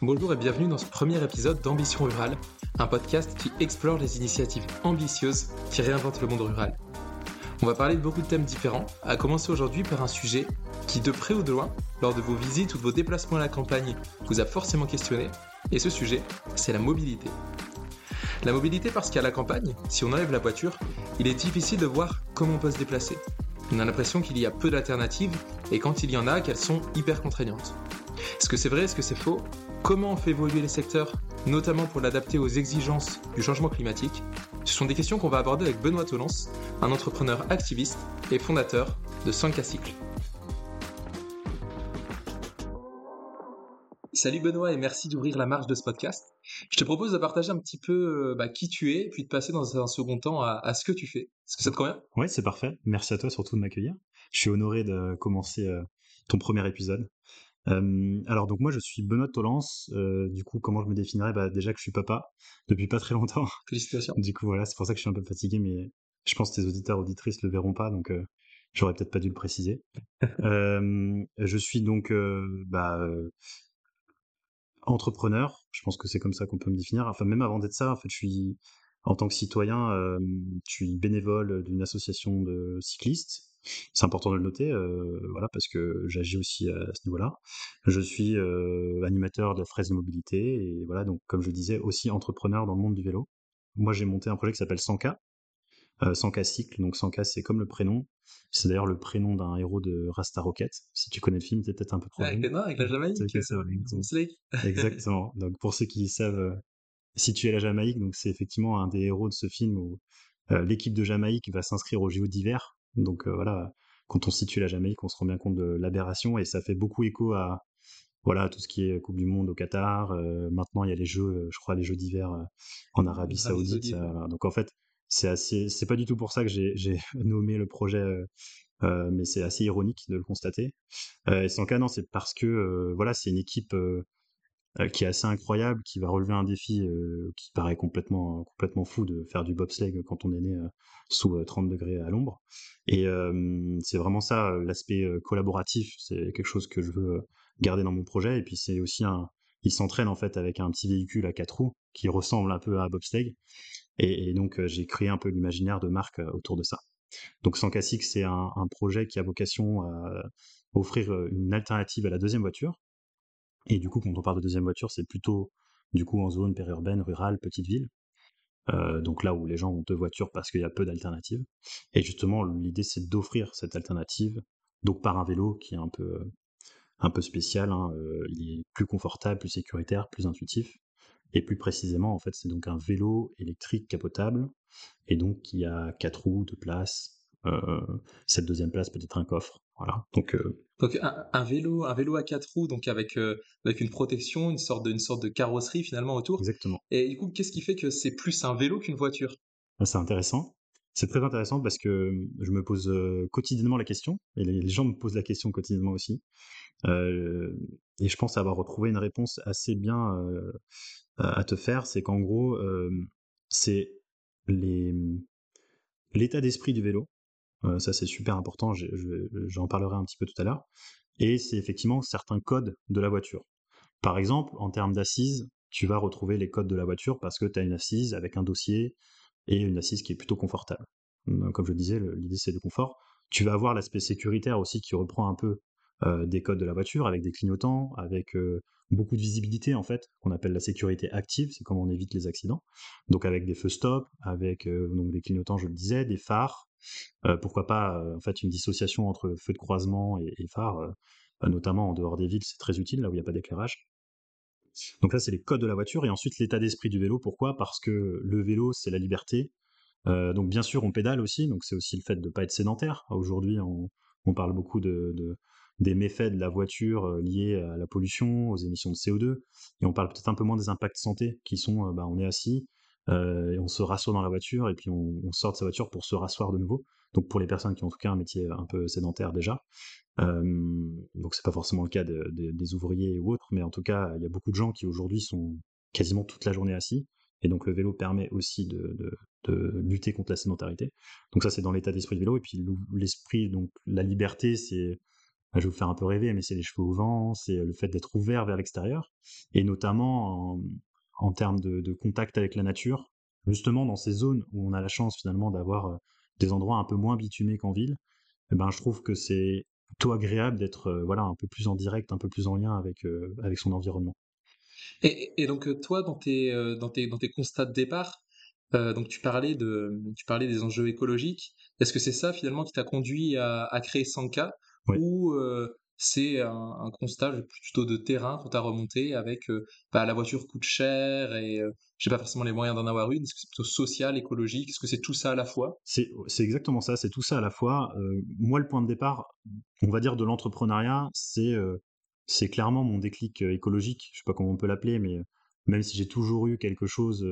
Bonjour et bienvenue dans ce premier épisode d'Ambition Rurale, un podcast qui explore les initiatives ambitieuses qui réinventent le monde rural. On va parler de beaucoup de thèmes différents, à commencer aujourd'hui par un sujet qui, de près ou de loin, lors de vos visites ou de vos déplacements à la campagne, vous a forcément questionné, et ce sujet, c'est la mobilité. La mobilité parce qu'à la campagne, si on enlève la voiture, il est difficile de voir comment on peut se déplacer. On a l'impression qu'il y a peu d'alternatives, et quand il y en a, qu'elles sont hyper contraignantes. Que c'est vrai, est-ce que c'est faux? Comment on fait évoluer les secteurs, notamment pour l'adapter aux exigences du changement climatique? Ce sont des questions qu'on va aborder avec Benoît Tolance, un entrepreneur activiste et fondateur de Sanka Cycle. Salut Benoît et merci d'ouvrir la marge de ce podcast. Je te propose de partager un petit peu euh, bah, qui tu es, puis de passer dans un second temps à, ce que tu fais. Est-ce que ça te convient? Oui, c'est parfait. Merci à toi surtout de m'accueillir. Je suis honoré de commencer euh, ton premier épisode. Euh, alors donc moi je suis Benoît Tolance. Euh, du coup comment je me définirais? Bah, Déjà que je suis papa depuis pas très longtemps. Félicitations. Du coup voilà c'est pour ça que je suis un peu fatigué mais je pense que tes auditeurs auditrices le verront pas donc euh, j'aurais peut-être pas dû le préciser. je suis donc bah, entrepreneur. Je pense que c'est comme ça qu'on peut me définir. Enfin même avant d'être ça en fait je suis en tant que citoyen je suis bénévole d'une association de cyclistes c'est important de le noter, euh, voilà, parce que j'agis aussi à ce niveau-là. Je suis euh, animateur de la fraise de mobilité et voilà, donc comme je disais, aussi entrepreneur dans le monde du vélo. Moi, j'ai monté un projet qui s'appelle 100K, euh, 100K Cycle. Donc 100K, c'est comme le prénom. C'est d'ailleurs le prénom d'un héros de Rasta Rocket. Si tu connais le film, t'es peut-être un peu trop. Avec, avec la Jamaïque. Exactement. donc pour ceux qui savent situer la Jamaïque, donc c'est effectivement un des héros de ce film où l'équipe de Jamaïque va s'inscrire au JO d'hiver donc euh, voilà, quand on situe la Jamaïque, on se rend bien compte de l'aberration et ça fait beaucoup écho à voilà tout ce qui est Coupe du Monde au Qatar. Euh, maintenant, il y a les jeux, euh, je crois, les Jeux d'hiver en Arabie Saoudite. donc en fait, c'est assez, c'est pas du tout pour ça que j'ai nommé le projet. mais c'est assez ironique de le constater. et sans cas, non, c'est parce que voilà, c'est une équipe euh, qui est assez incroyable, qui va relever un défi euh, qui paraît complètement complètement fou de faire du bobsleigh quand on est né euh, sous 30 degrés à l'ombre. Et c'est vraiment ça l'aspect collaboratif, c'est quelque chose que je veux garder dans mon projet. Et puis c'est aussi un, il s'entraîne en fait avec un petit véhicule à quatre roues qui ressemble un peu à un bobsleigh. Et, donc j'ai créé un peu l'imaginaire de marque autour de ça. Donc sans cassique, c'est un, projet qui a vocation à offrir une alternative à la deuxième voiture, et du coup, quand on parle de deuxième voiture, c'est plutôt du coup en zone périurbaine, rurale, petite ville. Euh, donc là où les gens ont deux voitures parce qu'il y a peu d'alternatives. Et justement, l'idée c'est d'offrir cette alternative, donc par un vélo qui est un peu un peu spécial. Hein, euh, il est plus confortable, plus sécuritaire, plus intuitif. Et plus précisément, en fait, c'est donc un vélo électrique capotable, et donc qui a quatre roues, de place. Euh, cette deuxième place peut être un coffre. Voilà. Donc, euh, donc un, vélo, un vélo à quatre roues, donc avec euh, avec une protection, une sorte de une sorte de carrosserie finalement autour. Exactement. Et du coup, qu'est-ce qui fait que c'est plus un vélo qu'une voiture? Ah, C'est intéressant. C'est très intéressant parce que je me pose euh, quotidiennement la question, et les, gens me posent la question quotidiennement aussi. et je pense avoir retrouvé une réponse assez bien à te faire. C'est qu'en gros, c'est l'état d'esprit du vélo euh, ça, c'est super important. J'en parlerai un petit peu tout à l'heure. Et c'est effectivement certains codes de la voiture. Par exemple, en termes d'assises, tu vas retrouver les codes de la voiture parce que tu as une assise avec un dossier et une assise qui est plutôt confortable. Comme je disais, l'idée c'est le confort. Tu vas avoir l'aspect sécuritaire aussi qui reprend un peu euh, des codes de la voiture avec des clignotants, avec euh, beaucoup de visibilité en fait, qu'on appelle la sécurité active, c'est comment on évite les accidents. Donc avec des feux stop, avec des clignotants, je le disais, des phares, euh, pourquoi pas euh, en fait une dissociation entre feu de croisement et, phare, euh, notamment en dehors des villes, c'est très utile là où il n'y a pas d'éclairage. Donc là, c'est les codes de la voiture et ensuite l'état d'esprit du vélo. Pourquoi? Parce que le vélo, c'est la liberté. donc bien sûr, on pédale aussi, donc c'est aussi le fait de ne pas être sédentaire. Aujourd'hui, on, parle beaucoup de, des méfaits de la voiture liés à la pollution, aux émissions de CO2, et on parle peut-être un peu moins des impacts santé qui sont, bah, on est assis, euh, et on se rassoit dans la voiture et puis on, sort de sa voiture pour se rasseoir de nouveau. Donc pour les personnes qui ont en tout cas un métier un peu sédentaire déjà. Euh, donc c'est pas forcément le cas des ouvriers ou autres, mais en tout cas il y a beaucoup de gens qui aujourd'hui sont quasiment toute la journée assis. Et donc le vélo permet aussi de, lutter contre la sédentarité. Donc ça c'est dans l'état d'esprit du vélo. Et puis l'esprit, donc la liberté, c'est je vais vous faire un peu rêver, mais c'est les cheveux au vent, c'est le fait d'être ouvert vers l'extérieur, et notamment en, termes de, contact avec la nature, justement dans ces zones où on a la chance finalement d'avoir des endroits un peu moins bitumés qu'en ville, eh ben, je trouve que c'est plutôt agréable d'être voilà, un peu plus en direct, un peu plus en lien avec, avec son environnement. Et, donc toi, dans tes, dans, tes, dans tes constats de départ, donc tu parlais, de, tu parlais des enjeux écologiques. Est-ce que c'est ça finalement qui t'a conduit à, à créer Sanka ou c'est un, constat plutôt de terrain qu'on t'a remonté avec bah, la voiture coûte cher et j'ai pas forcément les moyens d'en avoir une. Est-ce que c'est plutôt social, écologique? Est-ce que c'est tout ça à la fois? C'est exactement ça, c'est tout ça à la fois. moi, le point de départ, on va dire, de l'entrepreneuriat, c'est c'est clairement mon déclic écologique. Je sais pas comment on peut l'appeler, mais même si j'ai toujours eu quelque chose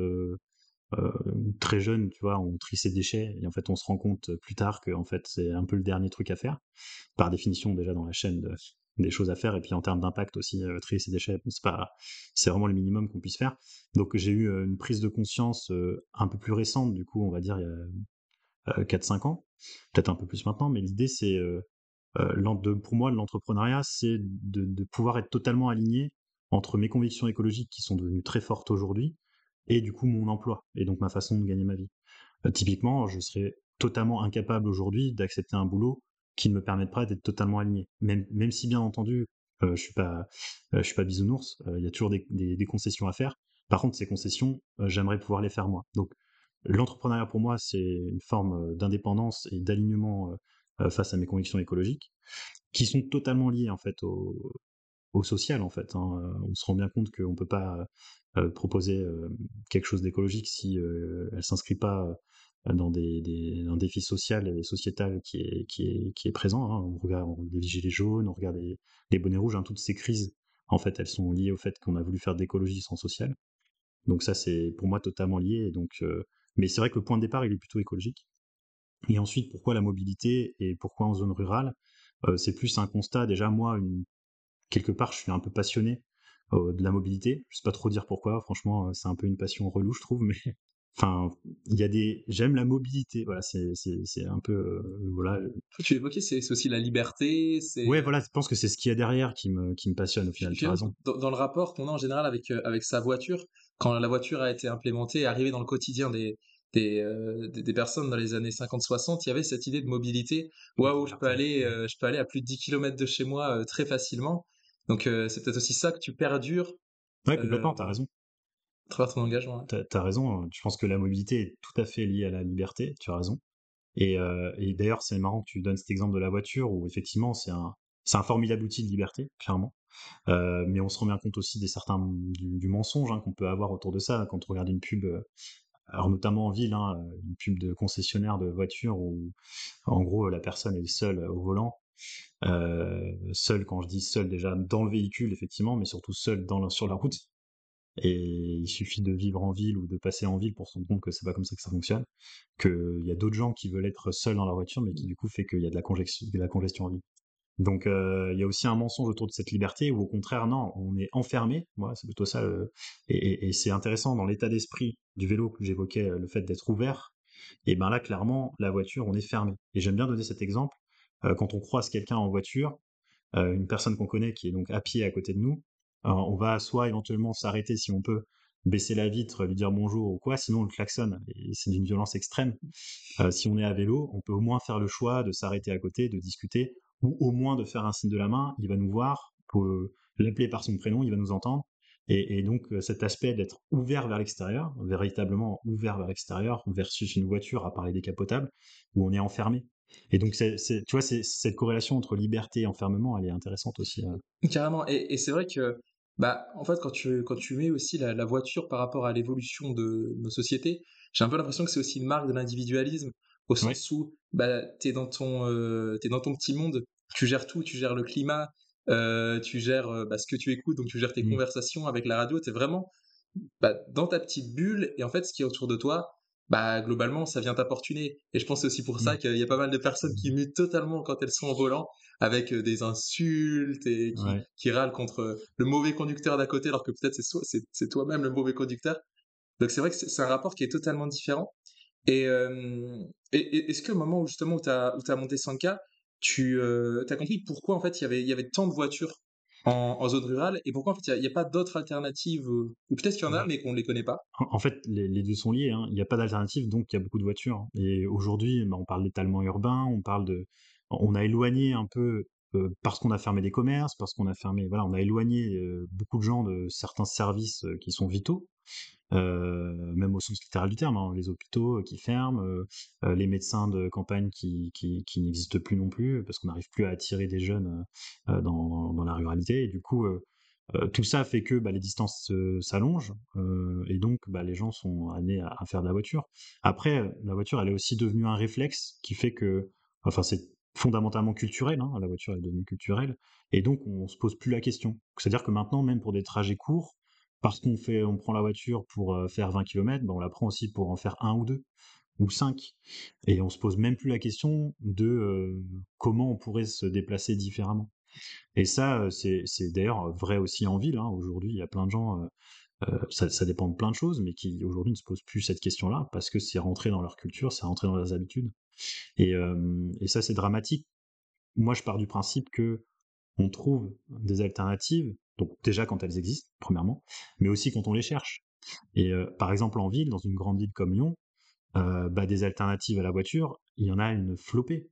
très jeune, tu vois, on trie ses déchets et en fait on se rend compte plus tard que en fait c'est un peu le dernier truc à faire. Par définition déjà dans la chaîne des choses à faire et puis en termes d'impact aussi euh, trier ses déchets, c'est pas c'est vraiment le minimum qu'on puisse faire. Donc j'ai eu une prise de conscience un peu plus récente du coup, on va dire il y a 4-5 ans, peut-être un peu plus maintenant, mais l'idée c'est pour moi l'entrepreneuriat c'est de pouvoir être totalement aligné entre mes convictions écologiques qui sont devenues très fortes aujourd'hui et du coup mon emploi et donc ma façon de gagner ma vie. Euh, typiquement, je serais totalement incapable aujourd'hui d'accepter un boulot qui ne me permette pas d'être totalement aligné. Même, même si bien entendu, euh, je suis pas, euh, je suis pas bisounours, il y a toujours des, des, concessions à faire. Par contre, ces concessions, j'aimerais pouvoir les faire moi. Donc, l'entrepreneuriat pour moi, c'est une forme d'indépendance et d'alignement face à mes convictions écologiques, qui sont totalement liées en fait au, au social en fait. Hein. On se rend bien compte qu'on peut pas euh, proposer euh, quelque chose d'écologique si euh, elle s'inscrit pas dans des, un défi social et sociétal qui est, qui est, qui est présent. Hein. On regarde les gilets jaunes, on regarde les, bonnets rouges, hein. toutes ces crises, en fait, elles sont liées au fait qu'on a voulu faire de l'écologie sans social. Donc ça, c'est pour moi totalement lié. Donc, mais c'est vrai que le point de départ, il est plutôt écologique. Et ensuite, pourquoi la mobilité et pourquoi en zone rurale? C'est plus un constat. Déjà, moi, une, quelque part, je suis un peu passionné euh, de la mobilité. Je sais pas trop dire pourquoi, franchement, euh, c'est un peu une passion relou, je trouve, mais enfin, il y a des. J'aime la mobilité, voilà, c'est un peu. Euh, voilà. Tu évoquais, c'est aussi la liberté. Ouais, voilà, je pense que c'est ce qu'il y a derrière qui me, qui me passionne au final, tu as raison. Dans, le rapport qu'on a en général avec, avec sa voiture, quand la voiture a été implémentée, arrivée dans le quotidien des, des, des, personnes dans les années 50-60, il y avait cette idée de mobilité. Waouh, je peux aller, je peux aller à plus de 10 km de chez moi très facilement. Donc euh, c'est peut-être aussi ça que tu perdures. Ouais, complètement, t'as raison. À travers ton engagement. T'as as raison, je pense que la mobilité est tout à fait liée à la liberté, tu as raison. Et, euh, et d'ailleurs, c'est marrant que tu donnes cet exemple de la voiture où effectivement, c'est un, c'est un formidable outil de liberté, clairement. Euh, mais on se rend bien compte aussi des certains du, mensonge hein, qu'on peut avoir autour de ça quand on regarde une pub. alors notamment en ville, hein, une pub de concessionnaire de voiture où en gros la personne est seule au volant euh, seul, quand je dis seul, déjà dans le véhicule, effectivement, mais surtout seul sur la route. Et il suffit de vivre en ville ou de passer en ville pour se rendre compte que c'est pas comme ça que ça fonctionne. Qu'il y a d'autres gens qui veulent être seuls dans leur voiture, mais qui du coup fait qu'il y a de la congestion, la en ville. Donc euh, il y a aussi un mensonge autour de cette liberté, ou au contraire, non, on est enfermé. Moi, c'est plutôt ça. Et, et c'est intéressant dans l'état d'esprit du vélo que j'évoquais, le fait d'être ouvert. Et ben là, clairement, la voiture, on est fermé. Et j'aime bien donner cet exemple euh, quand on croise quelqu'un en voiture, euh, une personne qu'on connaît qui est donc à pied à côté de nous, euh, on va soit éventuellement s'arrêter si on peut, baisser la vitre, lui dire bonjour ou quoi, sinon on le klaxonne et c'est d'une violence extrême. si on est à vélo, on peut au moins faire le choix de s'arrêter à côté, de discuter, ou au moins de faire un signe de la main, il va nous voir, pour l'appeler par son prénom, il va nous entendre. Et, et donc cet aspect d'être ouvert vers l'extérieur, véritablement ouvert vers l'extérieur, versus une voiture à parler décapotable, où on est enfermé. Et donc, c'est, tu vois, cette corrélation entre liberté et enfermement, elle est intéressante aussi. Hein. Carrément. Et, c'est vrai que, bah, en fait, quand tu, quand tu mets aussi la, voiture par rapport à l'évolution de nos sociétés, j'ai un peu l'impression que c'est aussi une marque de l'individualisme, au sens où bah, tu es, dans ton, euh, dans ton petit monde, tu gères tout, tu gères le climat, euh, tu gères euh, bah, ce que tu écoutes, donc tu gères tes mmh. conversations avec la radio, tu es vraiment bah, dans ta petite bulle, et en fait, ce qui est autour de toi, bah globalement ça vient t'apportuner. Et je pense aussi pour ça mmh. qu'il y a pas mal de personnes qui mutent totalement quand elles sont en volant avec euh, des insultes et qui, râlent contre le mauvais conducteur d'à côté alors que peut-être c'est c'est toi-même le mauvais conducteur. Donc c'est vrai que c'est un rapport qui est totalement différent. Et, euh, est-ce que au moment où justement où tu as, as monté Sanka tu as compris pourquoi en fait il y avait, il y avait tant de voitures en, zone rurale et pourquoi en fait il n'y a, pas d'autres alternatives ou peut-être qu'il y en a mais qu'on ne les connaît pas. En, fait les, deux sont liés hein. il n'y a pas d'alternative donc il y a beaucoup de voitures. Et aujourd'hui bah, on parle d'étalement urbain on parle de on a éloigné un peu parce qu'on a fermé des commerces parce qu'on a fermé voilà on a éloigné beaucoup de gens de certains services qui sont vitaux. euh, même au sens littéral du terme, hein, les hôpitaux euh, qui ferment, euh, les médecins de campagne qui, n'existent plus non plus, parce qu'on n'arrive plus à attirer des jeunes dans, la ruralité. Et du coup, tout ça fait que bah, les distances s'allongent et donc bah, les gens sont amenés à, faire de la voiture. Après, la voiture, elle est aussi devenue un réflexe qui fait que, enfin, c'est fondamentalement culturel. Hein, la voiture est devenue culturelle et donc on se pose plus la question. C'est-à-dire que maintenant, même pour des trajets courts, parce qu'on fait, on prend la voiture pour euh, faire 20 km, ben on la prend aussi pour en faire un ou deux ou cinq. Et on se pose même plus la question de euh, comment on pourrait se déplacer différemment. Et ça, euh, c'est, d'ailleurs vrai aussi en ville. Hein. Aujourd'hui, il y a plein de gens, ça, dépend de plein de choses, mais qui aujourd'hui ne se posent plus cette question-là parce que c'est rentré dans leur culture, c'est rentré dans leurs habitudes. Et, ça, c'est dramatique. Moi, je pars du principe que on trouve des alternatives donc déjà quand elles existent, premièrement, mais aussi quand on les cherche. Et euh, par exemple en ville, dans une grande ville comme Lyon, euh, bah, des alternatives à la voiture, il y en a une flopée.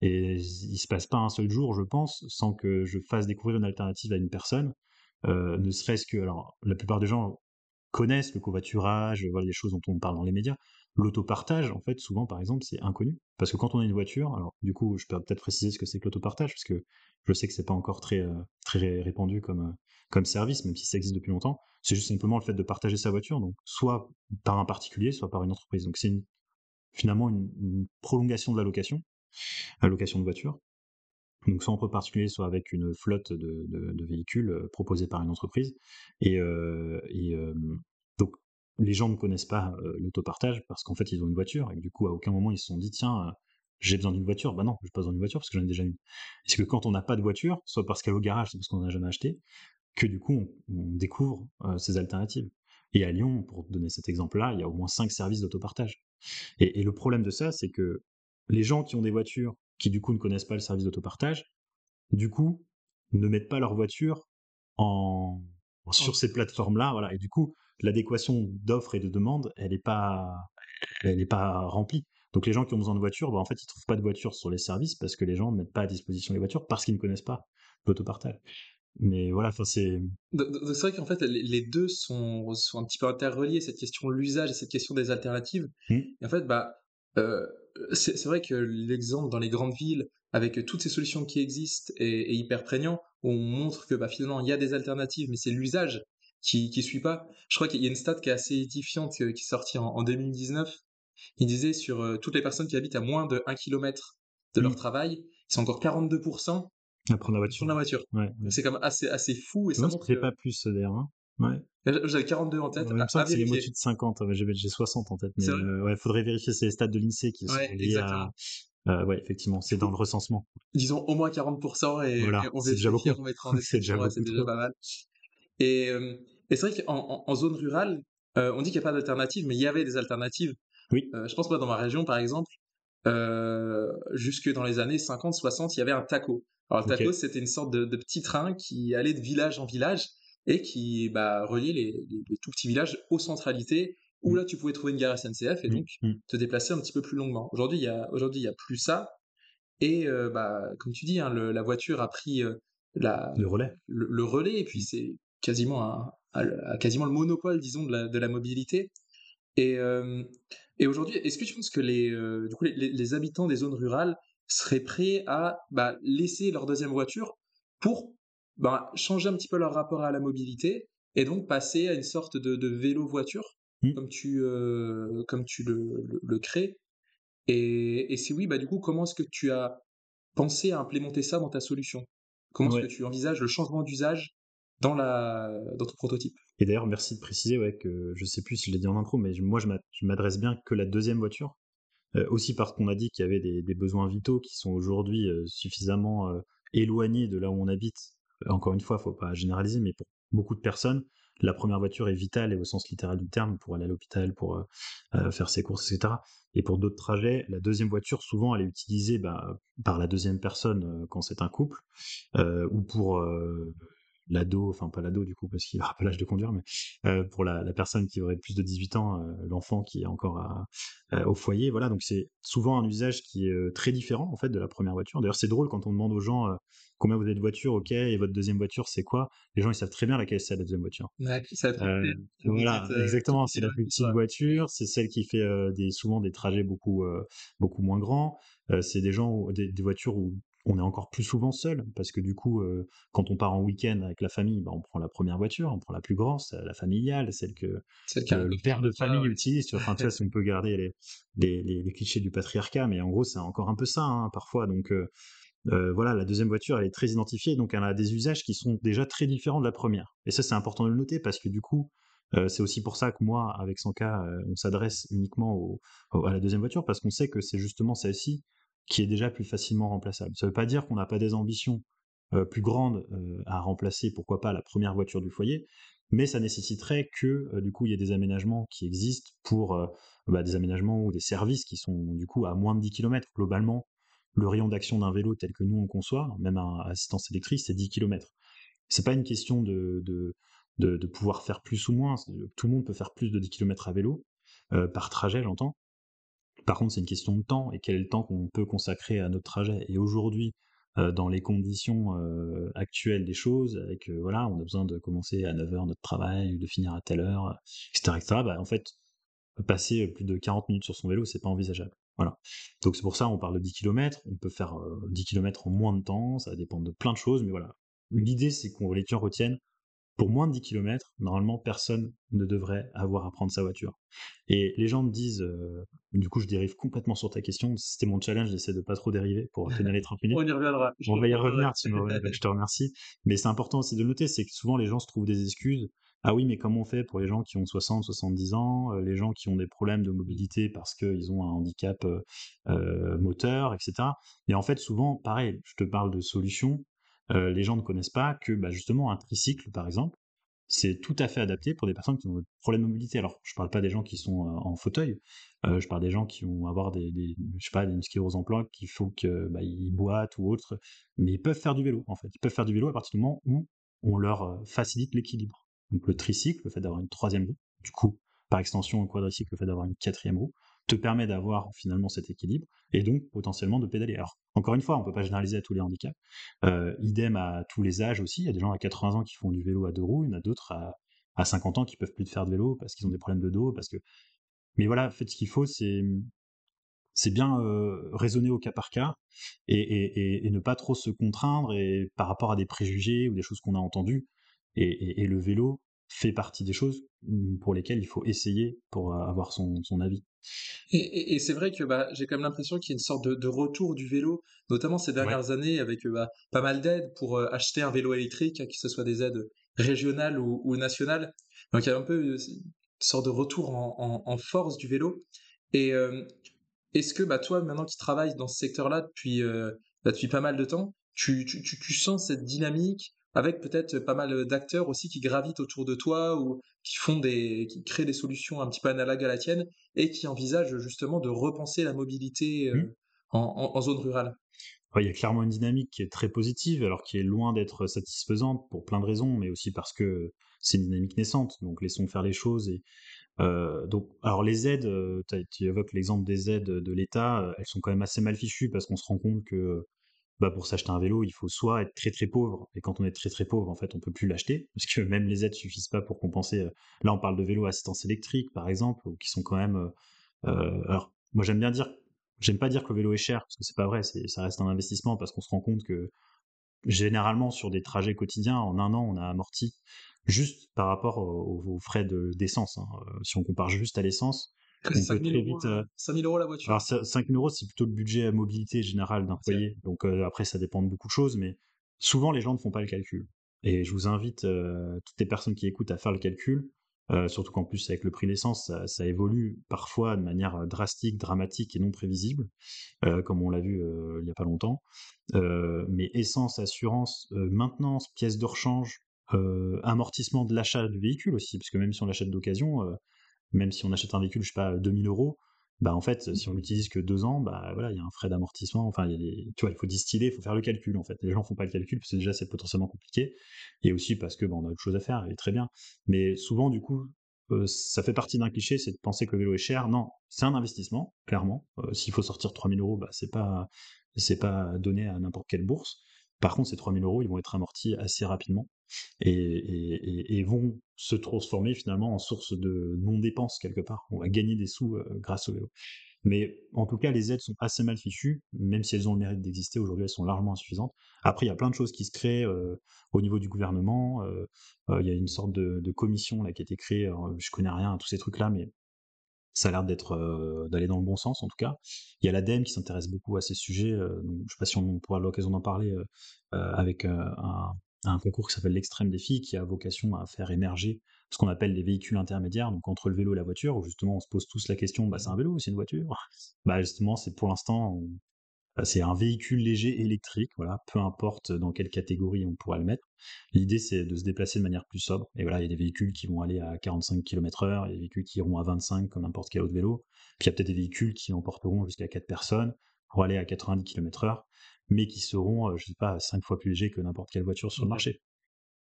Et il se passe pas un seul jour, je pense, sans que je fasse découvrir une alternative à une personne. Euh, ne serait-ce que, alors, la plupart des gens connaissent le covoiturage, voilà les choses dont on parle dans les médias. L'autopartage, en fait, souvent, par exemple, c'est inconnu. Parce que quand on a une voiture, alors du coup, je peux peut-être préciser ce que c'est que l'autopartage, parce que je sais que c'est pas encore très, euh, répandu comme, euh, comme service, même si ça existe depuis longtemps. C'est juste simplement le fait de partager sa voiture, donc soit par un particulier, soit par une entreprise. Donc c'est finalement une, prolongation de la location, la location de voiture. Donc soit entre particuliers, soit avec une flotte de, de, véhicules euh, proposés par une entreprise. Les gens ne connaissent pas l'autopartage parce qu'en fait ils ont une voiture et du coup à aucun moment ils se sont dit tiens j'ai besoin d'une voiture. Bah non j'ai pas besoin d'une voiture parce que j'en ai déjà une. C'est que quand on n'a pas de voiture soit parce qu'elle est au garage soit parce qu'on n'a jamais acheté que du coup on, découvre ces alternatives? Et à Lyon pour donner cet exemple là il y a au moins cinq services d'autopartage. Et le problème de ça c'est que les gens qui ont des voitures qui du coup ne connaissent pas le service d'autopartage du coup ne mettent pas leur voiture en sur ces plateformes là voilà et du coup l'adéquation d'offres et de demandes, elle n'est pas, elle est pas remplie. Donc les gens qui ont besoin de voitures, bah, en fait, ils trouvent pas de voitures sur les services parce que les gens ne mettent pas à disposition les voitures parce qu'ils ne connaissent pas l'autopartage. Mais voilà, enfin c'est. C'est vrai qu'en fait les deux sont, sont un petit peu interreliés cette question de l'usage et cette question des alternatives. Mmh. Et en fait, bah euh, c'est vrai que l'exemple dans les grandes villes avec toutes ces solutions qui existent est, hyper prégnant. Où on montre que bah, finalement il y a des alternatives, mais c'est l'usage qui qui suit pas. Je crois qu'il y a une stat qui est assez édifiante qui est sortie en, 2019. Il disait sur euh, toutes les personnes qui habitent à moins de 1 km de leur travail, sont encore 42% à prendre la voiture. la voiture. Ouais, C'est quand même assez, assez fou. Et ça montre que... pas plus d'ailleurs. Hein. Ouais. J'avais 42 en tête. Ouais, c'est les motifs de 50. J'ai 60 en tête. Mais euh, ouais, faudrait vérifier ces stats de l'INSEE qui sont liés à. Euh, ouais, effectivement, c'est dans le recensement. Disons au moins 40% et, voilà, on va déjà beaucoup. c'est déjà, déjà pas mal. Et, euh, et c'est vrai qu'en en, zone rurale, euh, on dit qu'il n'y a pas d'alternative, mais il y avait des alternatives. Oui. Euh, je pense pas dans ma région, par exemple, jusque dans les années 50, 60, il y avait un taco. Alors le taco, c'était une sorte de, petit train qui allait de village en village et qui bah, reliait les, tout petits villages aux centralités où mm. là tu pouvais trouver une gare SNCF et mm, donc mm. te déplacer un petit peu plus longuement. Aujourd'hui, il y a aujourd'hui il y a plus ça et bah comme tu dis, hein, la voiture a pris la, le relais. Le, relais et puis c'est quasiment quasiment le monopole, disons, de la, mobilité. Et, euh, et aujourd'hui, est-ce que tu penses que les, euh, du coup, les, habitants des zones rurales seraient prêts à bah, laisser leur deuxième voiture pour bah, changer un petit peu leur rapport à la mobilité et donc passer à une sorte de, vélo-voiture, mmh. comme tu, euh, comme tu le, crées Et, et si oui, bah, du coup, comment est-ce que tu as pensé à implémenter ça dans ta solution? Comment est-ce que tu envisages le changement d'usage dans, la, dans ton prototype? Et d'ailleurs, merci de préciser ouais, que je sais plus si je l'ai dit en intro, mais moi je m'adresse bien que la deuxième voiture. Euh, aussi parce qu'on a dit qu'il y avait des, besoins vitaux qui sont aujourd'hui euh, suffisamment euh, éloignés de là où on habite. Encore une fois, il faut pas généraliser, mais pour beaucoup de personnes, la première voiture est vitale et au sens littéral du terme pour aller à l'hôpital, pour faire ses courses, etc. Et pour d'autres trajets, la deuxième voiture, souvent, elle est utilisée bah, par la deuxième personne quand c'est un couple, ou pour l'ado, enfin pas l'ado du coup parce qu'il n'aura pas l'âge de conduire, mais euh, pour la, la, personne qui aurait plus de 18 ans, euh, l'enfant qui est encore à, euh, au foyer, voilà. Donc c'est souvent un usage qui est très différent en fait de la première voiture. D'ailleurs c'est drôle quand on demande aux gens combien vous avez de voitures, ok, et votre deuxième voiture c'est quoi? Les gens ils savent très bien laquelle c'est la deuxième voiture. Ouais, ça voilà, exactement. C'est la plus petite voiture, c'est celle qui fait des, souvent des trajets beaucoup beaucoup moins grands. c'est des gens, des, des voitures où on est encore plus souvent seul parce que du coup, euh, quand on part en week-end avec la famille, bah, on prend la première voiture, on prend la plus grande, la familiale, celle que le père de famille utilise. Enfin, tu vois, si on peut garder les, les, clichés du patriarcat, mais en gros, c'est encore un peu ça hein, parfois. Donc euh, euh, voilà, la deuxième voiture, elle est très identifiée, donc elle a des usages qui sont déjà très différents de la première. Et ça, c'est important de le noter parce que du coup, c'est aussi pour ça que moi, avec Sanka, on s'adresse uniquement à la deuxième voiture parce qu'on sait que c'est justement celle-ci qui est déjà plus facilement remplaçable. Ça ne veut pas dire qu'on n'a pas des ambitions euh, plus grandes euh, à remplacer, pourquoi pas, la première voiture du foyer, mais ça nécessiterait que euh, du coup il y ait des aménagements qui existent pour bah, des aménagements ou des services qui sont du coup à moins de 10 km. Globalement, le rayon d'action d'un vélo tel que nous on conçoit, même à assistance électrique, c'est 10 km. C'est pas une question de, pouvoir faire plus ou moins. Tout le monde peut faire plus de 10 km à vélo, par trajet j'entends, par contre, c'est une question de temps et quel est le temps qu'on peut consacrer à notre trajet. Et aujourd'hui, euh, dans les conditions euh, actuelles des choses, avec euh, voilà, on a besoin de commencer à 9h notre travail, de finir à telle heure, etc., etc. Bah, en fait, passer plus de 40 minutes sur son vélo, c'est pas envisageable. Voilà. Donc c'est pour ça on parle de 10 km, on peut faire 10 km en moins de temps, ça dépend de plein de choses, mais voilà. L'idée c'est qu'on les retiennent pour moins de 10 km, normalement, personne ne devrait avoir à prendre sa voiture. Et les gens me disent, euh, du coup, je dérive complètement sur ta question. C'était mon challenge, j'essaie de pas trop dériver pour tenir les 30 minutes. On y reviendra. On va y revenir, tu je te remercie. Mais c'est important aussi de noter, c'est que souvent les gens se trouvent des excuses. Ah oui, mais comment on fait pour les gens qui ont 60, 70 ans, euh, les gens qui ont des problèmes de mobilité parce qu'ils ont un handicap euh, moteur, etc. Et en fait, souvent, pareil, je te parle de solutions. Euh, les gens ne connaissent pas que bah, justement un tricycle, par exemple, c'est tout à fait adapté pour des personnes qui ont des problèmes de mobilité. Alors, je ne parle pas des gens qui sont euh, en fauteuil, euh, je parle des gens qui vont avoir des, je sais pas, une sclérose en qu'il faut qu'ils bah, boitent ou autre, mais ils peuvent faire du vélo, en fait. Ils peuvent faire du vélo à partir du moment où on leur facilite l'équilibre. Donc, le tricycle, le fait d'avoir une troisième roue, du coup, par extension, un quadricycle, le fait d'avoir une quatrième roue, te permet d'avoir finalement cet équilibre et donc potentiellement de pédaler. Alors, encore une fois, on ne peut pas généraliser à tous les handicaps. Euh, idem à tous les âges aussi. Il y a des gens à 80 ans qui font du vélo à deux roues, il y en a d'autres à, à 50 ans qui peuvent plus faire de vélo parce qu'ils ont des problèmes de dos. Parce que... Mais voilà, en fait, ce qu'il faut, c'est bien euh, raisonner au cas par cas et, et, ne pas trop se contraindre et par rapport à des préjugés ou des choses qu'on a entendues. Et, le vélo fait partie des choses pour lesquelles il faut essayer pour avoir son, son avis. Et, c'est vrai que bah, j'ai quand même l'impression qu'il y a une sorte de, retour du vélo, notamment ces dernières années, avec bah, pas mal d'aides pour euh, acheter un vélo électrique, que ce soit des aides régionales ou, nationales. Donc il y a un peu euh, une sorte de retour en, force du vélo. Et euh, est-ce que bah, toi, maintenant qui travailles dans ce secteur-là depuis, bah, depuis pas mal de temps, tu, tu, tu sens cette dynamique avec peut-être pas mal d'acteurs aussi qui gravitent autour de toi ou qui font des, qui créent des solutions un petit peu analogues à la tienne et qui envisagent justement de repenser la mobilité euh, mmh. en, zone rurale. il y a clairement une dynamique qui est très positive, alors qui est loin d'être satisfaisante pour plein de raisons, mais aussi parce que c'est une dynamique naissante. Donc laissons faire les choses. Et euh, donc, alors les aides, euh, tu évoques l'exemple des aides de l'État, elles sont quand même assez mal fichues parce qu'on se rend compte que bah pour s'acheter un vélo, il faut soit être très très pauvre, et quand on est très très pauvre, en fait, on peut plus l'acheter, parce que même les aides suffisent pas pour compenser. Euh, là, on parle de vélos à assistance électrique, par exemple, qui sont quand même. Euh, euh, alors, moi, j'aime bien dire, j'aime pas dire que le vélo est cher, parce que c'est pas vrai, ça reste un investissement, parce qu'on se rend compte que généralement sur des trajets quotidiens, en un an, on a amorti juste par rapport aux, frais d'essence. Hein. Si on compare juste à l'essence, 5 000, euros, vite, 5 000 euros la voiture. Alors 5 000 euros, c'est plutôt le budget à mobilité générale d'un foyer. Donc après, ça dépend de beaucoup de choses, mais souvent les gens ne font pas le calcul. Et je vous invite toutes les personnes qui écoutent à faire le calcul, surtout qu'en plus avec le prix d'essence, ça, ça, évolue parfois de manière drastique, dramatique et non prévisible, comme on l'a vu il n'y a pas longtemps. mais essence, assurance, maintenance, pièces de rechange, amortissement de l'achat de véhicule aussi, parce que même si on l'achète d'occasion, même si on achète un véhicule, je sais pas, 2000 euros, bah en fait, si on l'utilise que deux ans, bah voilà, il y a un frais d'amortissement. Enfin, il y a des, tu vois, il faut distiller, il faut faire le calcul en fait. Les gens font pas le calcul parce que déjà c'est potentiellement compliqué, et aussi parce que bah, on a autre chose à faire, et très bien. Mais souvent, du coup, euh, ça fait partie d'un cliché, c'est de penser que le vélo est cher. Non, c'est un investissement, clairement. Euh, s'il faut sortir 3000 euros, bah c'est pas, c'est pas donné à n'importe quelle bourse. Par contre, ces 3000 euros, ils vont être amortis assez rapidement et, vont se transformer finalement en source de non-dépenses quelque part. On va gagner des sous euh, grâce au vélo. Mais en tout cas, les aides sont assez mal fichues, même si elles ont le mérite d'exister. Aujourd'hui, elles sont largement insuffisantes. Après, il y a plein de choses qui se créent euh, au niveau du gouvernement. Euh, il y a une sorte de, commission là, qui a été créée. je connais rien à tous ces trucs-là, mais ça a l'air d'être d'aller dans le bon sens en tout cas. Il y a l'ADEME qui s'intéresse beaucoup à ces sujets. je ne sais pas si on pourra l'occasion d'en parler avec un, un concours qui s'appelle l'extrême défi, qui a vocation à faire émerger ce qu'on appelle les véhicules intermédiaires, donc entre le vélo et la voiture, où justement on se pose tous la question, bah, c'est un vélo ou c'est une voiture? Bah justement, c'est pour l'instant, bah, c'est un véhicule léger électrique, voilà, peu importe dans quelle catégorie on pourra le mettre. L'idée c'est de se déplacer de manière plus sobre, et voilà, il y a des véhicules qui vont aller à 45 km/h, il y a des véhicules qui iront à 25 comme n'importe quel autre vélo, puis il y a peut-être des véhicules qui emporteront jusqu'à 4 personnes pour aller à 90 km/h mais qui seront, je sais pas, cinq fois plus légers que n'importe quelle voiture sur le marché.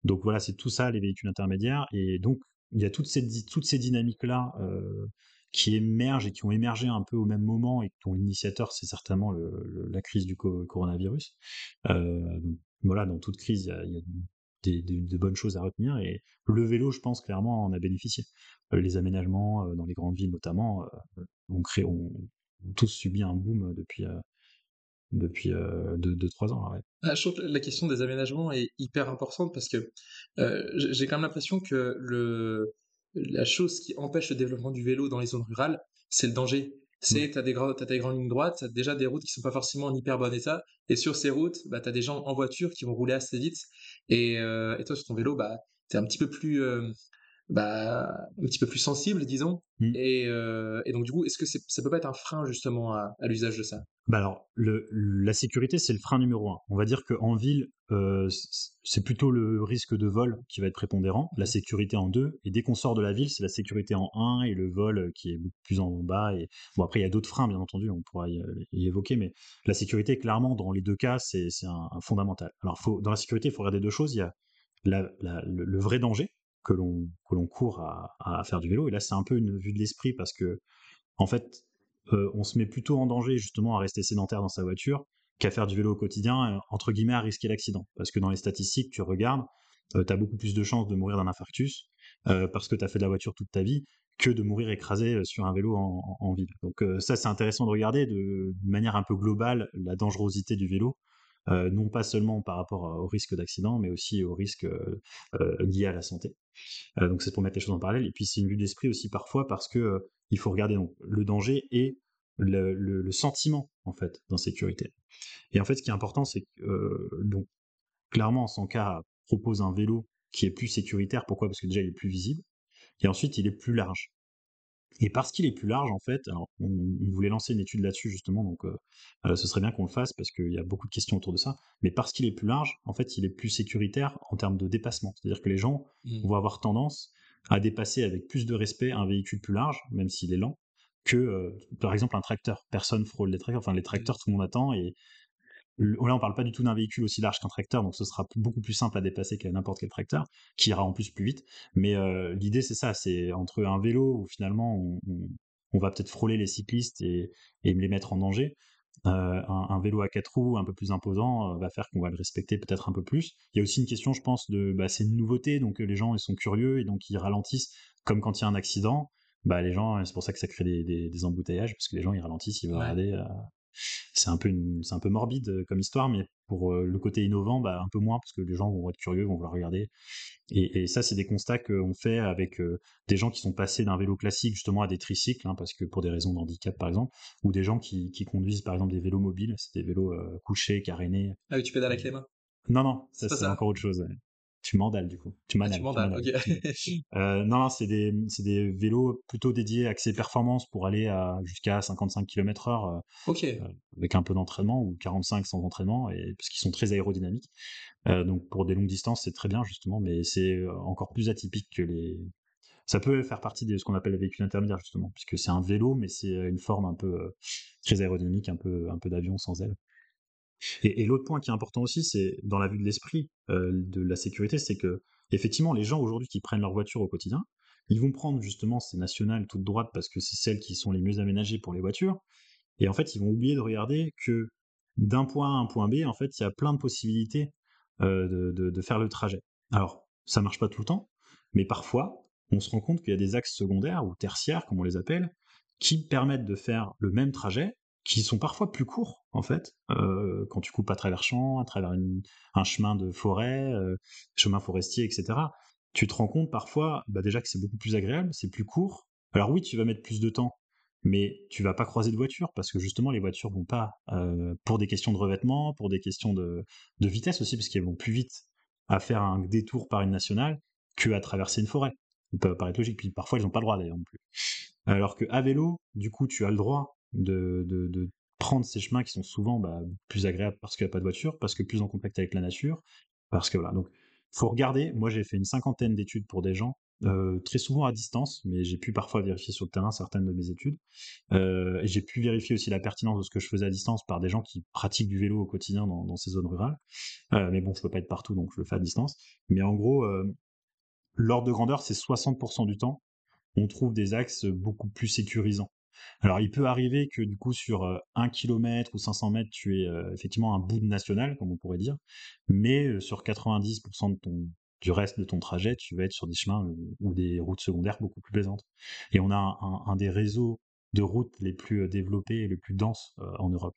Donc voilà, c'est tout ça les véhicules intermédiaires, et donc il y a toutes ces, toutes ces dynamiques-là qui émergent et qui ont émergé un peu au même moment, et dont l'initiateur, c'est certainement la crise du coronavirus. voilà, dans toute crise, il y a, des, de bonnes choses à retenir, et le vélo, je pense clairement, en a bénéficié. les aménagements dans les grandes villes notamment, ont, créé, ont, tous subi un boom depuis, depuis 2-3 euh, ans. Ah, je trouve que la question des aménagements est hyper importante parce que euh, j'ai quand même l'impression que le, la chose qui empêche le développement du vélo dans les zones rurales, c'est le danger. C'est, tu as, des, grandes lignes droites, tu as déjà des routes qui sont pas forcément en hyper bon état, et sur ces routes, bah, tu as des gens en voiture qui vont rouler assez vite, et, euh, et toi sur ton vélo, bah, tu es un petit peu plus bah, un petit peu plus sensible, disons. Mmh. Et, euh, et, donc, du coup, est-ce que ça peut pas être un frein, justement, à, à l'usage de ça? Bah alors, le, la sécurité, c'est le frein numéro un. On va dire qu'en ville, euh, c'est plutôt le risque de vol qui va être prépondérant, la mmh. sécurité en deux, et dès qu'on sort de la ville, c'est la sécurité en un et le vol qui est plus en bas. Et bon, après, il y a d'autres freins, bien entendu, on pourra y, évoquer, mais la sécurité, clairement, dans les deux cas, c'est un, un, fondamental. Alors, faut, dans la sécurité, il faut regarder deux choses. Il y a la, la, le, vrai danger, que l'on que l'on court à, faire du vélo. Et là, c'est un peu une vue de l'esprit parce que, en fait, euh, on se met plutôt en danger justement à rester sédentaire dans sa voiture qu'à faire du vélo au quotidien, euh, entre guillemets, à risquer l'accident. Parce que dans les statistiques, tu regardes, euh, tu as beaucoup plus de chances de mourir d'un infarctus parce que tu as fait de la voiture toute ta vie que de mourir écrasé sur un vélo en, ville. Donc ça, c'est intéressant de regarder de, de, manière un peu globale la dangerosité du vélo non pas seulement par rapport au risque d'accident, mais aussi au risque lié à la santé. donc c'est pour mettre les choses en parallèle. Et puis c'est une vue d'esprit aussi parfois parce que il faut regarder le danger et le, sentiment en fait d'insécurité. Et en fait, ce qui est important, c'est que donc clairement, cas propose un vélo qui est plus sécuritaire. Pourquoi? Parce que déjà il est plus visible. Et ensuite, il est plus large. Et parce qu'il est plus large, en fait, alors on, voulait lancer une étude là-dessus justement, donc euh, euh, ce serait bien qu'on le fasse parce qu'il y a beaucoup de questions autour de ça. Mais parce qu'il est plus large, en fait, il est plus sécuritaire en termes de dépassement. C'est-à-dire que les gens mmh. vont avoir tendance à dépasser avec plus de respect un véhicule plus large, même s'il est lent, que euh, par exemple un tracteur. Personne frôle les tracteurs. Enfin, les tracteurs, tout le monde attend et Là, on parle pas du tout d'un véhicule aussi large qu'un tracteur, donc ce sera beaucoup plus simple à dépasser qu'à n'importe quel tracteur, qui ira en plus plus vite. Mais euh, l'idée, c'est ça, c'est entre un vélo où finalement on, va peut-être frôler les cyclistes et, les mettre en danger, euh, un, vélo à quatre roues un peu plus imposant euh, va faire qu'on va le respecter peut-être un peu plus. Il y a aussi une question, je pense, de bah, c'est une nouveauté, donc les gens ils sont curieux et donc ils ralentissent, comme quand il y a un accident. Bah, les gens, c'est pour ça que ça crée des, embouteillages, parce que les gens ils ralentissent, ils veulent regarder c'est un peu c'est un peu morbide euh, comme histoire, mais pour euh, le côté innovant, bah, un peu moins parce que les gens vont être curieux, vont vouloir regarder. Et, ça, c'est des constats qu'on fait avec euh, des gens qui sont passés d'un vélo classique justement à des tricycles, hein, parce que pour des raisons d'handicap par exemple, ou des gens qui, conduisent par exemple des vélos mobiles, c'est des vélos couchés, carénés. Ah oui, tu pédales avec les mains. Non, non, ça c'est encore autre chose. Tu mandales du coup. Tu ah, mandales. ok. non, non, c'est des, des vélos plutôt dédiés axés performance pour aller à jusqu'à 55 km/h. ok. avec un peu d'entraînement ou 45 sans entraînement, et, parce qu'ils sont très aérodynamiques. donc pour des longues distances, c'est très bien justement, mais c'est encore plus atypique que les, ça peut faire partie de ce qu'on appelle les véhicules intermédiaires justement, puisque c'est un vélo, mais c'est une forme un peu euh, très aérodynamique, un peu, un peu d'avion sans aile. Et, l'autre point qui est important aussi, c'est dans la vue de l'esprit euh, de la sécurité, c'est que effectivement les gens aujourd'hui qui prennent leur voiture au quotidien, ils vont prendre justement ces nationales toutes droites parce que c'est celles qui sont les mieux aménagées pour les voitures, et en fait ils vont oublier de regarder que d'un point A à un point B, en fait il y a plein de possibilités euh, de, faire le trajet. Alors ça marche pas tout le temps, mais parfois on se rend compte qu'il y a des axes secondaires ou tertiaires, comme on les appelle, qui permettent de faire le même trajet, qui sont parfois plus courts, en fait, euh, quand tu coupes à travers champs, à travers un chemin de forêt, euh, chemin forestier, etc. Tu te rends compte parfois, bah déjà que c'est beaucoup plus agréable, c'est plus court. Alors oui, tu vas mettre plus de temps, mais tu vas pas croiser de voitures parce que justement les voitures vont pas euh, pour des questions de revêtement, pour des questions de, vitesse aussi parce qu'elles vont plus vite à faire un détour par une nationale que à traverser une forêt peut paraître logique. Puis parfois, ils n'ont pas le droit d'ailleurs non plus. Alors que à vélo, du coup, tu as le droit de, prendre ces chemins qui sont souvent bah, plus agréables parce qu'il n'y a pas de voiture, parce que plus en contact avec la nature, parce que voilà. Donc, faut regarder. Moi, j'ai fait une cinquantaine d'études pour des gens, euh, très souvent à distance, mais j'ai pu parfois vérifier sur le terrain certaines de mes études. Euh, j'ai pu vérifier aussi la pertinence de ce que je faisais à distance par des gens qui pratiquent du vélo au quotidien dans, ces zones rurales. Euh, mais bon, je peux pas être partout, donc je le fais à distance. Mais en gros, l'ordre de grandeur, c'est 60% du temps, on trouve des axes beaucoup plus sécurisants. Alors, il peut arriver que du coup, sur 1 km ou 500 mètres, tu es effectivement un bout de national, comme on pourrait dire, mais sur 90% de ton, du reste de ton trajet, tu vas être sur des chemins ou des routes secondaires beaucoup plus plaisantes. Et on a un, des réseaux de routes les plus développés et les plus denses en Europe.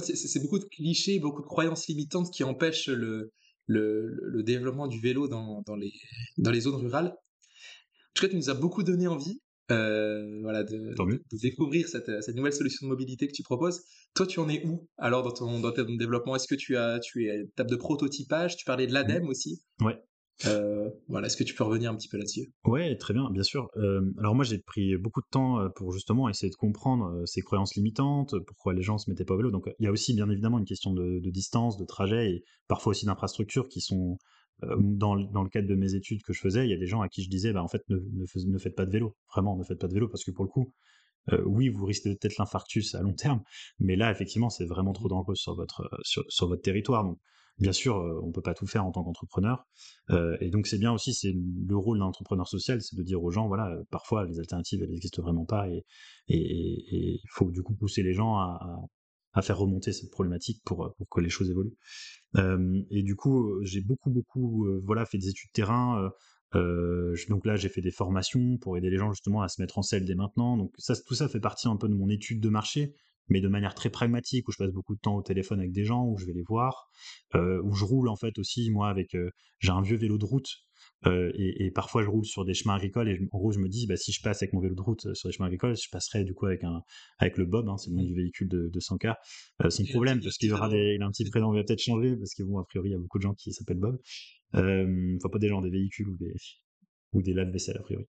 c'est beaucoup de clichés, beaucoup de croyances limitantes qui empêchent le, le, développement du vélo dans, les, dans les zones rurales. En tout cas, tu nous as beaucoup donné envie euh, voilà, de, découvrir cette, nouvelle solution de mobilité que tu proposes. Toi, tu en es où alors dans ton, dans ton développement? Est-ce que tu as tu es étape de prototypage? Tu parlais de l'ADEME aussi. Ouais. Euh, voilà, est-ce que tu peux revenir un petit peu là-dessus? Ouais, très bien, bien sûr. Euh, alors moi, j'ai pris beaucoup de temps pour justement essayer de comprendre ces croyances limitantes, pourquoi les gens se mettaient pas au vélo. Donc il y a aussi bien évidemment une question de, distance, de trajet et parfois aussi d'infrastructures qui sont dans, dans, le cadre de mes études que je faisais. Il y a des gens à qui je disais, bah en fait, ne, ne, faites pas de vélo, vraiment, ne faites pas de vélo parce que pour le coup, oui, vous risquez peut-être l'infarctus à long terme, mais là, effectivement, c'est vraiment trop dangereux sur votre, sur, sur votre territoire. Donc, Bien sûr, euh, on peut pas tout faire en tant qu'entrepreneur, euh, et donc c'est bien aussi, c'est le rôle d'un entrepreneur social, c'est de dire aux gens, voilà, parfois les alternatives elles n'existent vraiment pas, et il faut du coup pousser les gens à, faire remonter cette problématique pour, que les choses évoluent. Euh, et du coup, j'ai beaucoup, beaucoup, voilà, fait des études de terrain. donc là, j'ai fait des formations pour aider les gens justement à se mettre en selle dès maintenant. Donc ça, tout ça fait partie un peu de mon étude de marché mais de manière très pragmatique, où je passe beaucoup de temps au téléphone avec des gens, où je vais les voir, euh, où je roule en fait aussi, moi, avec, euh, j'ai un vieux vélo de route, euh, et, parfois je roule sur des chemins agricoles, et en gros je me dis, bah, si je passe avec mon vélo de route sur des chemins agricoles, je passerai du coup avec, un, avec le Bob, hein, c'est le nom du véhicule de, de 100K, sans problème, parce qu'il aura des, il a un petit prénom, il va peut-être changer, parce que bon, a priori, il y a beaucoup de gens qui s'appellent Bob, enfin pas des gens, des véhicules ou des, ou des lave-vaisselle a priori.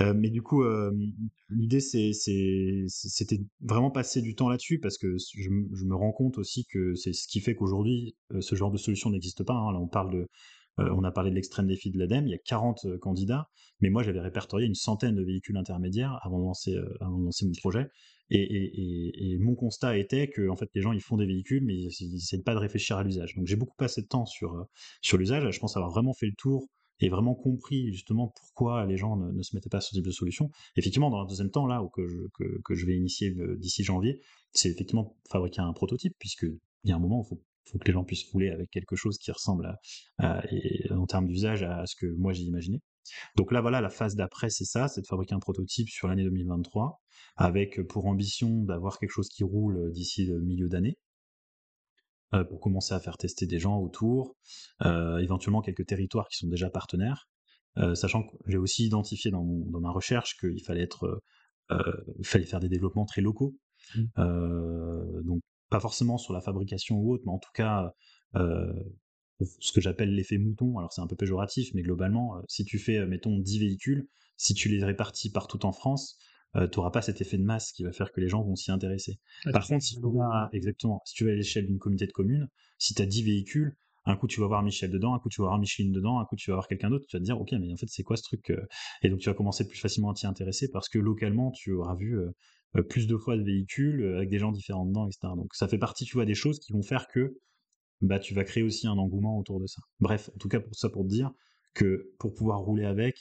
Euh, mais du coup, euh, l'idée, c'était vraiment passer du temps là-dessus parce que je, me rends compte aussi que c'est ce qui fait qu'aujourd'hui, euh, ce genre de solution n'existe pas. Hein. Là, on parle de, on a parlé de l'extrême défi de l'ADEME, il y a 40 candidats, mais moi j'avais répertorié une centaine de véhicules intermédiaires avant de lancer, mon projet. Et, mon constat était que en fait, les gens ils font des véhicules, mais ils n'essaient pas de réfléchir à l'usage. Donc j'ai beaucoup passé de temps sur, sur l'usage. Je pense avoir vraiment fait le tour et vraiment compris justement pourquoi les gens ne, se mettaient pas sur ce type de solution. Effectivement, dans un deuxième temps, là, où que je, que, je vais initier euh, d'ici janvier, c'est effectivement fabriquer un prototype, puisque il y a un moment il faut, que les gens puissent rouler avec quelque chose qui ressemble à, en termes d'usage à ce que moi j'ai imaginé. Donc là, voilà, la phase d'après, c'est ça, c'est de fabriquer un prototype sur l'année 2023, avec pour ambition d'avoir quelque chose qui roule d'ici le milieu d'année. Euh, pour commencer à faire tester des gens autour, euh, éventuellement quelques territoires qui sont déjà partenaires, euh, sachant que j'ai aussi identifié dans, dans ma recherche qu'il fallait être, il fallait faire des développements très locaux, mmh. donc pas forcément sur la fabrication ou autre, mais en tout cas ce que j'appelle l'effet mouton. Alors c'est un peu péjoratif, mais globalement, si tu fais, mettons, 10 véhicules, si tu les répartis partout en France, tu n'auras pas cet effet de masse qui va faire que les gens vont s'y intéresser. Par contre, si tu vas, exactement, si tu vas à l'échelle d'une communauté de communes, si tu as 10 véhicules, un coup tu vas voir Michel dedans, un coup tu vas voir Micheline dedans, un coup tu vas voir quelqu'un d'autre, tu vas te dire ok mais en fait c'est quoi ce truc Et donc tu vas commencer plus facilement à t'y intéresser parce que localement tu auras vu plus de fois de véhicules avec des gens différents dedans, etc. Donc ça fait partie tu vois des choses qui vont faire que bah tu vas créer aussi un engouement autour de ça. Bref, en tout cas pour ça pour te dire que pour pouvoir rouler avec,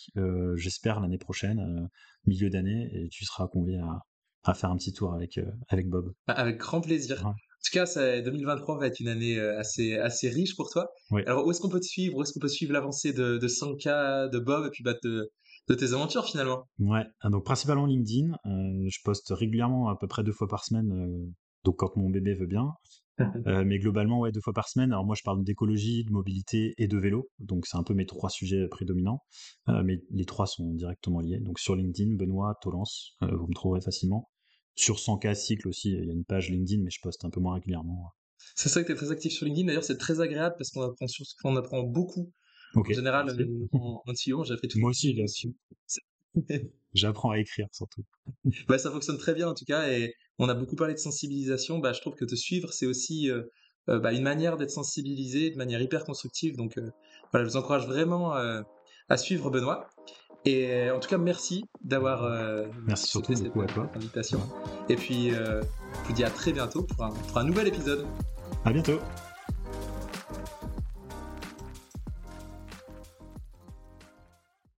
j'espère l'année prochaine, milieu d'année, et tu seras convié à, à faire un petit tour avec, avec Bob. Bah, avec grand plaisir. En tout cas, ça, 2023 va être une année euh, assez, assez riche pour toi. Alors, où est-ce qu'on peut te suivre? Où est-ce qu'on peut suivre l'avancée de, de Sanka, de Bob et puis bah, de, de tes aventures finalement? Ouais, ah, donc principalement LinkedIn. Euh, je poste régulièrement, à peu près deux fois par semaine, euh, donc quand mon bébé veut bien. mais globalement, ouais, deux fois par semaine. Alors moi, je parle d'écologie, de mobilité et de vélo. Donc c'est un peu mes trois sujets prédominants. mais les trois sont directement liés. Donc sur LinkedIn, Benoît Tolance, vous me trouverez facilement. Sur 100K cycle aussi, il y a une page LinkedIn, mais je poste un peu moins régulièrement. C'est ça que tu es très actif sur LinkedIn. D'ailleurs, c'est très agréable parce qu'on apprend, sur... on apprend beaucoup. En général, euh, en, en Sion, j'ai fait tout. Moi aussi, J'apprends à écrire surtout. bah, ça fonctionne très bien en tout cas. Et on a beaucoup parlé de sensibilisation. Bah, je trouve que te suivre, c'est aussi euh, euh, bah, une manière d'être sensibilisé de manière hyper constructive. Donc voilà, je vous encourage vraiment à suivre Benoît. Et euh, en tout cas, merci d'avoir euh, merci surtout cette beaucoup à toi. invitation. Et puis, euh, je vous dis à très bientôt pour un, pour un nouvel épisode. À bientôt.